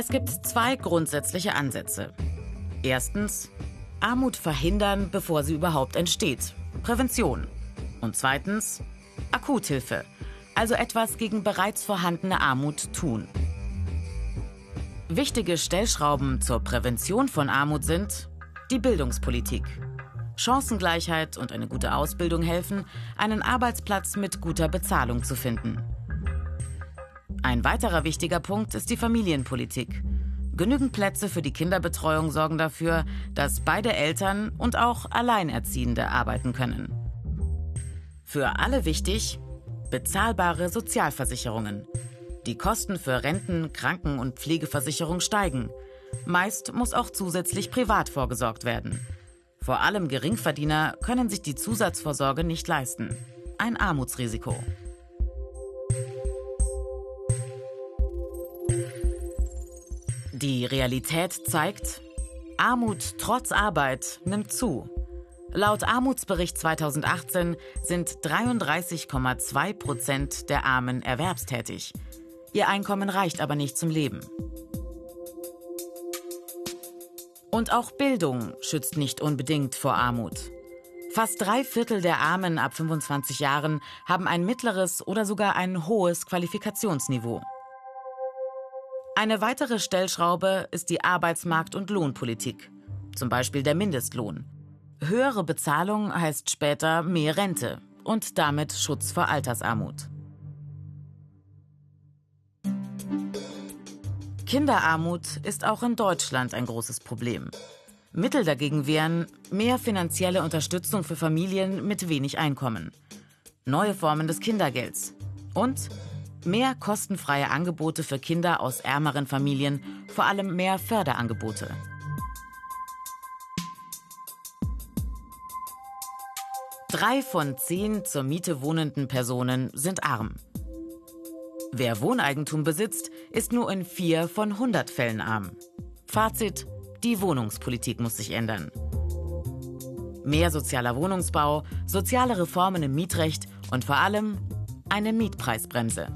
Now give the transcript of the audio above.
Es gibt zwei grundsätzliche Ansätze. Erstens, Armut verhindern, bevor sie überhaupt entsteht. Prävention. Und zweitens, Akuthilfe. Also etwas gegen bereits vorhandene Armut tun. Wichtige Stellschrauben zur Prävention von Armut sind die Bildungspolitik. Chancengleichheit und eine gute Ausbildung helfen, einen Arbeitsplatz mit guter Bezahlung zu finden. Ein weiterer wichtiger Punkt ist die Familienpolitik. Genügend Plätze für die Kinderbetreuung sorgen dafür, dass beide Eltern und auch Alleinerziehende arbeiten können. Für alle wichtig, bezahlbare Sozialversicherungen. Die Kosten für Renten, Kranken- und Pflegeversicherung steigen. Meist muss auch zusätzlich privat vorgesorgt werden. Vor allem Geringverdiener können sich die Zusatzvorsorge nicht leisten. Ein Armutsrisiko. Die Realität zeigt, Armut trotz Arbeit nimmt zu. Laut Armutsbericht 2018 sind 33,2 Prozent der Armen erwerbstätig. Ihr Einkommen reicht aber nicht zum Leben. Und auch Bildung schützt nicht unbedingt vor Armut. Fast drei Viertel der Armen ab 25 Jahren haben ein mittleres oder sogar ein hohes Qualifikationsniveau. Eine weitere Stellschraube ist die Arbeitsmarkt- und Lohnpolitik, zum Beispiel der Mindestlohn. Höhere Bezahlung heißt später mehr Rente und damit Schutz vor Altersarmut. Kinderarmut ist auch in Deutschland ein großes Problem. Mittel dagegen wären mehr finanzielle Unterstützung für Familien mit wenig Einkommen, neue Formen des Kindergelds und Mehr kostenfreie Angebote für Kinder aus ärmeren Familien, vor allem mehr Förderangebote. Drei von zehn zur Miete wohnenden Personen sind arm. Wer Wohneigentum besitzt, ist nur in vier von 100 Fällen arm. Fazit, die Wohnungspolitik muss sich ändern. Mehr sozialer Wohnungsbau, soziale Reformen im Mietrecht und vor allem eine Mietpreisbremse.